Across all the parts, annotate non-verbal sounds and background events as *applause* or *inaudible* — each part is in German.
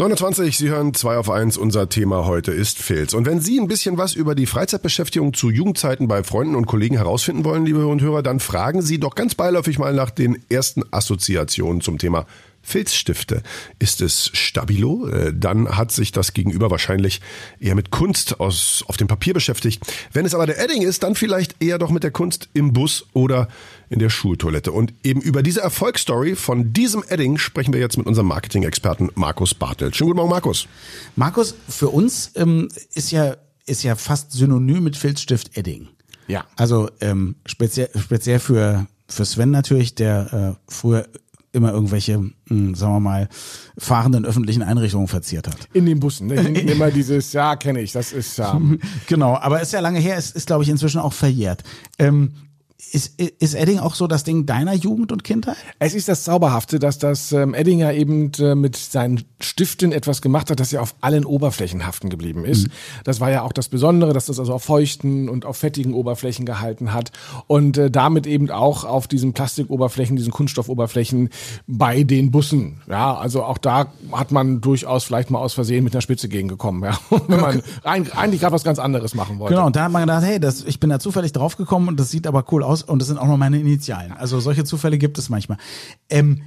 29, Sie hören 2 auf 1. Unser Thema heute ist Filz. Und wenn Sie ein bisschen was über die Freizeitbeschäftigung zu Jugendzeiten bei Freunden und Kollegen herausfinden wollen, liebe Hörer und Hörer, dann fragen Sie doch ganz beiläufig mal nach den ersten Assoziationen zum Thema Filzstifte. Ist es Stabilo? Äh, dann hat sich das Gegenüber wahrscheinlich eher mit Kunst aus, auf dem Papier beschäftigt. Wenn es aber der Edding ist, dann vielleicht eher doch mit der Kunst im Bus oder in der Schultoilette. Und eben über diese Erfolgsstory von diesem Edding sprechen wir jetzt mit unserem Marketing-Experten Markus Bartelt. Schönen guten Morgen, Markus. Markus, für uns ähm, ist ja ist ja fast synonym mit Filzstift Edding. Ja. Also ähm, speziell speziell für für Sven natürlich, der äh, früher immer irgendwelche, mh, hm, sagen wir mal, fahrenden öffentlichen Einrichtungen verziert hat. In den Bussen, ne? *laughs* immer dieses, ja, kenne ich, das ist ja. genau, aber ist ja lange her, ist, ist glaube ich inzwischen auch verjährt. Ähm, ist, ist Edding auch so das Ding deiner Jugend und Kindheit? Es ist das Zauberhafte, dass das ähm, Eddinger eben äh, mit seinen Stiften etwas gemacht hat, das ja auf allen Oberflächen haften geblieben ist. Mhm. Das war ja auch das Besondere, dass das also auf feuchten und auf fettigen Oberflächen gehalten hat und äh, damit eben auch auf diesen Plastikoberflächen, diesen Kunststoffoberflächen bei den Bussen. Ja, also auch da hat man durchaus vielleicht mal aus Versehen mit einer Spitze gegengekommen, ja, *laughs* wenn man eigentlich gerade was ganz anderes machen wollte. Genau, und da hat man gedacht, hey, das, ich bin da zufällig draufgekommen und das sieht aber cool aus und das sind auch noch meine Initialen. Also solche Zufälle gibt es manchmal. Ähm,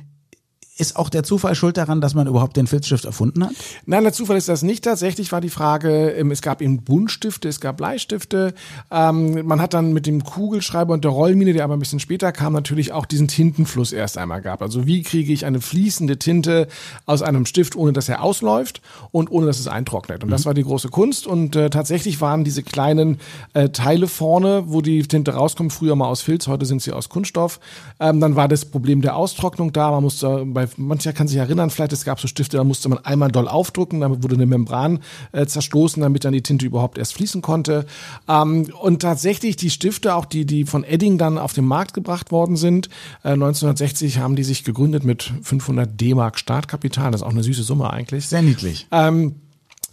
ist auch der Zufall schuld daran, dass man überhaupt den Filzstift erfunden hat? Nein, der Zufall ist das nicht. Tatsächlich war die Frage, ähm, es gab eben Buntstifte, es gab Bleistifte. Ähm, man hat dann mit dem Kugelschreiber und der Rollmine, der aber ein bisschen später kam, natürlich auch diesen Tintenfluss erst einmal gehabt. Also wie kriege ich eine fließende Tinte aus einem Stift, ohne dass er ausläuft und ohne dass es eintrocknet. Und das mhm. war die große Kunst. Und äh, tatsächlich waren diese kleinen äh, Teile vorne, wo die Tinte rauskommt, früher mal aus Filz, heute sind sie aus Kunststoff. Ähm, dann war das Problem der Austrocknung da. Man musste bei mancher kann sich erinnern, vielleicht es gab so Stifte, da musste man einmal doll aufdrücken, damit wurde eine Membran äh, zerstoßen, damit dann die Tinte überhaupt erst fließen konnte. Ähm, und tatsächlich die Stifte, auch die, die von Edding dann auf den Markt gebracht worden sind, äh, 1960 haben die sich gegründet mit 500 D-Mark Startkapital. Das ist auch eine süße Summe eigentlich. Sehr niedlich. Ähm,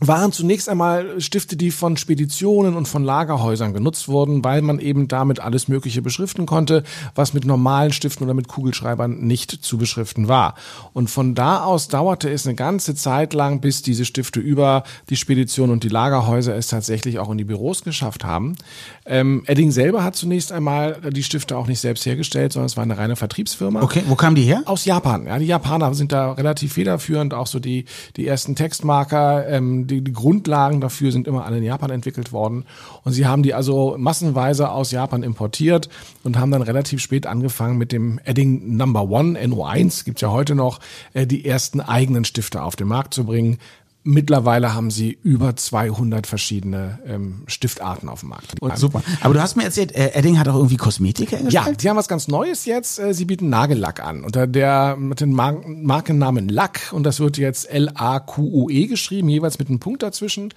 waren zunächst einmal Stifte, die von Speditionen und von Lagerhäusern genutzt wurden, weil man eben damit alles Mögliche beschriften konnte, was mit normalen Stiften oder mit Kugelschreibern nicht zu beschriften war. Und von da aus dauerte es eine ganze Zeit lang, bis diese Stifte über die Spedition und die Lagerhäuser es tatsächlich auch in die Büros geschafft haben. Ähm, Edding selber hat zunächst einmal die Stifte auch nicht selbst hergestellt, sondern es war eine reine Vertriebsfirma. Okay, wo kamen die her? Aus Japan. Ja, die Japaner sind da relativ federführend, auch so die, die ersten Textmarker, ähm, die, die Grundlagen dafür sind immer alle in Japan entwickelt worden. Und sie haben die also massenweise aus Japan importiert und haben dann relativ spät angefangen mit dem Edding Number One, NO1, gibt's ja heute noch, äh, die ersten eigenen Stifte auf den Markt zu bringen. Mittlerweile haben sie über 200 verschiedene ähm, Stiftarten auf dem Markt. Und super. Aber du hast mir erzählt, äh, Edding hat auch irgendwie Kosmetik hergestellt? Ja, die haben was ganz Neues jetzt. Äh, sie bieten Nagellack an unter der mit dem Mar Markennamen Lack und das wird jetzt L-A-Q-U-E geschrieben, jeweils mit einem Punkt dazwischen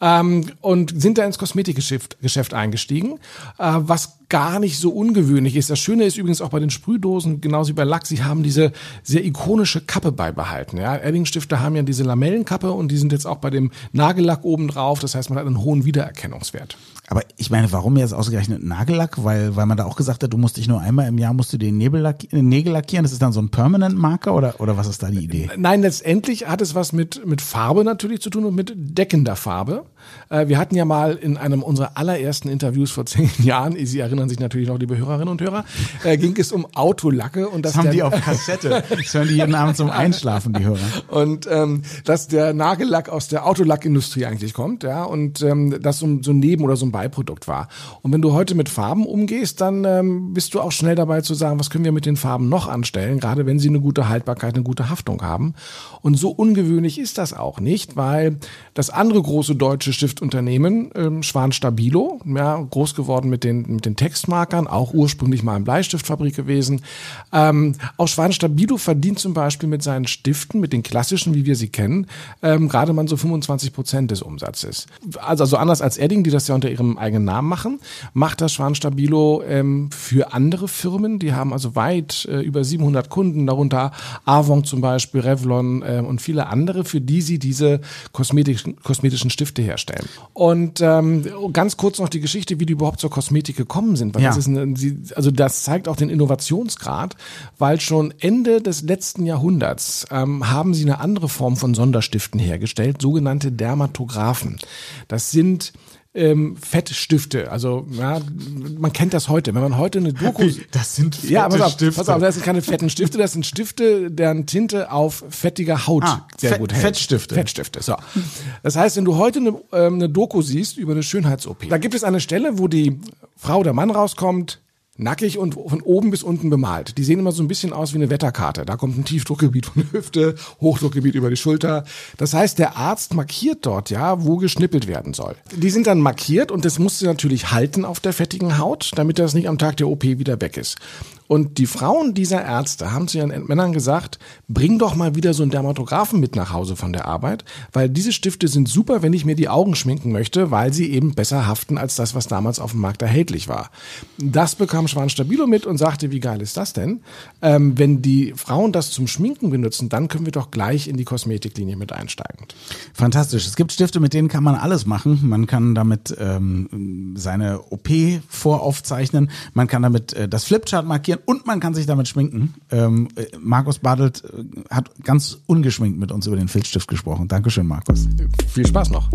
ähm, und sind da ins Kosmetikgeschäft Geschäft eingestiegen, äh, was gar nicht so ungewöhnlich ist. Das Schöne ist übrigens auch bei den Sprühdosen, genauso wie bei Lack, sie haben diese sehr ikonische Kappe beibehalten. Ja, Edding-Stifte haben ja diese Lamellenkappe und die sind jetzt auch bei dem Nagellack oben drauf. Das heißt, man hat einen hohen Wiedererkennungswert. Aber ich meine, warum jetzt ausgerechnet Nagellack? Weil, weil man da auch gesagt hat, du musst dich nur einmal im Jahr musst du den Nebel lack, Nägel lackieren. Das ist dann so ein Permanent Marker oder, oder was ist da die Idee? Nein, letztendlich hat es was mit, mit Farbe natürlich zu tun und mit deckender Farbe. Äh, wir hatten ja mal in einem unserer allerersten Interviews vor *laughs* zehn Jahren, Sie erinnern sich natürlich noch, liebe Hörerinnen und Hörer, äh, ging es um Autolacke und das, das haben die auf Kassette. Das hören die jeden Abend zum Einschlafen, die Hörer. *laughs* Und ähm, dass der Nagellack aus der Autolackindustrie eigentlich kommt, ja, und ähm, das so, so ein Neben- oder so ein Beiprodukt war. Und wenn du heute mit Farben umgehst, dann ähm, bist du auch schnell dabei zu sagen, was können wir mit den Farben noch anstellen, gerade wenn sie eine gute Haltbarkeit, eine gute Haftung haben. Und so ungewöhnlich ist das auch nicht, weil das andere große deutsche Stiftunternehmen, ähm, Schwan Stabilo, ja, groß geworden mit den, mit den Textmarkern, auch ursprünglich mal eine Bleistiftfabrik gewesen. Ähm, auch Schwan Stabilo verdient zum Beispiel mit seinen Stiften, mit den klassischen, wie wir sie kennen, ähm, gerade mal so 25 Prozent des Umsatzes. Also, also anders als Edding, die das ja unter ihrem eigenen Namen machen, macht das Schwan Stabilo ähm, für andere Firmen. Die haben also weit äh, über 700 Kunden, darunter Avon zum Beispiel, Revlon äh, und viele andere, für die sie diese kosmetischen, kosmetischen Stifte herstellen. Und ähm, ganz kurz noch die Geschichte, wie die überhaupt zur Kosmetik gekommen sind. Weil Ja. das ist eine, also das zeigt auch den Innovationsgrad, weil schon Ende des letzten Jahrhunderts ähm, haben sie eine andere Form von Sonderstiften hergestellt, sogenannte Dermatographen. Das sind ähm, Fettstifte. Also ja, man kennt das heute. Wenn man heute eine Doku *laughs* Das sind fette ja, pass auf, Stifte. pass auf, das sind keine fetten Stifte, das sind Stifte, deren Tinte auf fettiger Haut Ah, sehr Fett- gut hält. Fettstifte. Fettstifte, so. Das heißt, wenn du heute eine, ähm, eine Doku siehst über eine Schönheits-OP, da gibt es eine Stelle, wo die Frau oder Mann rauskommt, nackig und von oben bis unten bemalt. Die sehen immer so ein bisschen aus wie eine Wetterkarte. Da kommt ein Tiefdruckgebiet von der Hüfte, Hochdruckgebiet über die Schulter. Das heißt, der Arzt markiert dort ja, wo geschnippelt werden soll. Die sind dann markiert und das musst du natürlich halten auf der fettigen Haut, damit das nicht am Tag der OP wieder weg ist. Und die Frauen dieser Ärzte haben zu ihren Männern gesagt, bring doch mal wieder so einen Dermatographen mit nach Hause von der Arbeit, weil diese Stifte sind super, wenn ich mir die Augen schminken möchte, weil sie eben besser haften als das, was damals auf dem Markt erhältlich war. Das bekam Schwan Stabilo mit und sagte, wie geil ist das denn? Ähm, wenn die Frauen das zum Schminken benutzen, dann können wir doch gleich in die Kosmetiklinie mit einsteigen. Fantastisch. Es gibt Stifte, mit denen kann man alles machen. Man kann damit ähm, seine OP voraufzeichnen, man kann damit äh, das Flipchart markieren und man kann sich damit schminken. Ähm, äh, Markus Badelt äh, hat ganz ungeschminkt mit uns über den Filzstift gesprochen. Dankeschön, Markus. Viel Spaß noch.